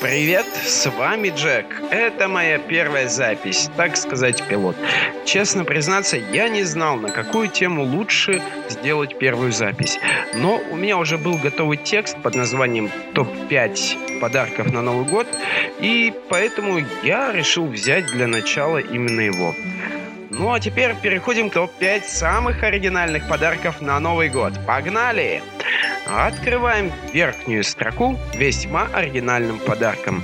Привет, с вами Джек. Это моя первая запись, так сказать, пилот. Честно признаться, я не знал, на какую тему лучше сделать первую запись. Но у меня уже был готовый текст под названием «Топ-5 подарков на Новый год», и поэтому я решил взять для начала именно его. Ну а теперь переходим к топ-5 самых оригинальных подарков на Новый год. Погнали! Открываем верхнюю строку весьма оригинальным подарком.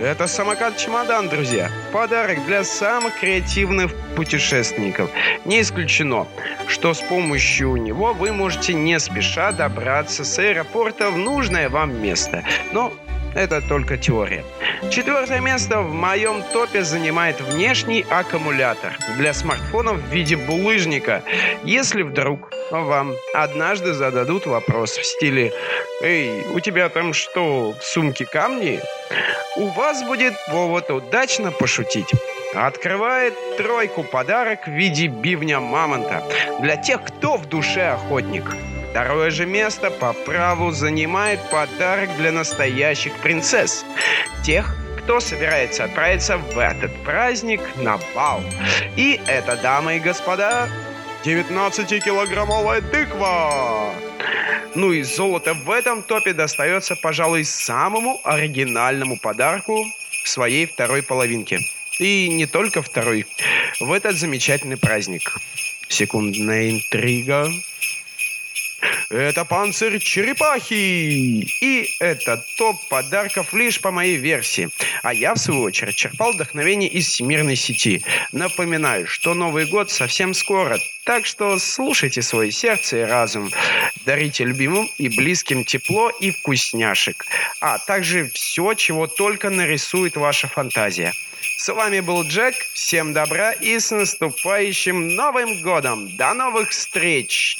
Это самокат-чемодан, друзья. Подарок для самых креативных путешественников. Не исключено, что с помощью него вы можете не спеша добраться с аэропорта в нужное вам место. Но это только теория. Четвертое место в моем топе занимает внешний аккумулятор для смартфонов в виде булыжника. Если вдруг вам однажды зададут вопрос в стиле «Эй, у тебя там что, в сумке камни?» У вас будет повод удачно пошутить. Открывает тройку подарок в виде бивня мамонта для тех, кто в душе охотник. Второе же место по праву занимает подарок для настоящих принцесс. Тех, кто собирается отправиться в этот праздник на бал. И это, дамы и господа, 19-килограммовая тыква. Ну и золото в этом топе достается, пожалуй, самому оригинальному подарку своей второй половинке. И не только второй. В этот замечательный праздник. Секундная интрига. Это панцирь черепахи! И это топ подарков лишь по моей версии. А я, в свою очередь, черпал вдохновение из всемирной сети. Напоминаю, что Новый год совсем скоро, так что слушайте свое сердце и разум. Дарите любимым и близким тепло и вкусняшек. А также все, чего только нарисует ваша фантазия. С вами был Джек. Всем добра и с наступающим Новым годом. До новых встреч!